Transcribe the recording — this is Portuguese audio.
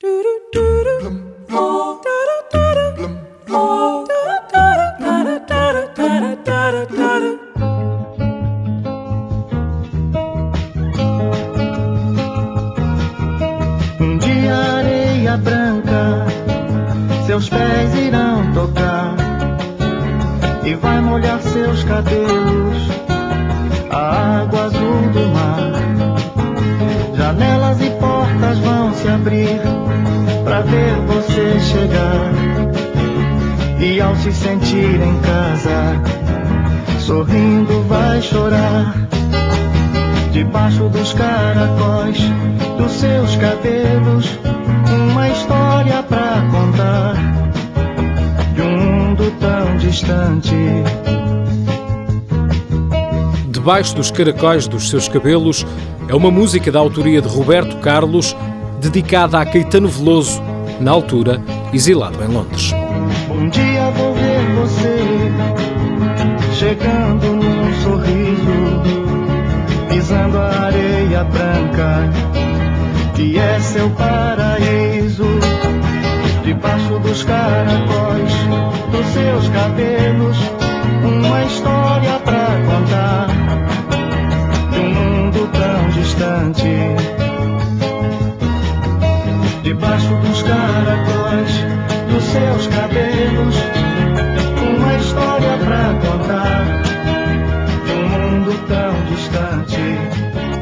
Um dia areia branca, seus pés irão tocar e vai molhar seus cabelos, abrir para ver você chegar. E ao se sentir em casa, sorrindo vai chorar. Debaixo dos caracóis dos seus cabelos, uma história pra contar de um mundo tão distante. Debaixo dos caracóis dos seus cabelos é uma música da autoria de Roberto Carlos, dedicada a Caetano Veloso, na altura exilado em Londres. Um dia vou ver você chegando num sorriso, pisando a areia branca, que é seu paraíso. Debaixo dos caracóis dos seus cabelos, uma história pra contar um mundo tão distante debaixo dos caracóis dos seus cabelos. Uma história pra contar de um mundo tão distante.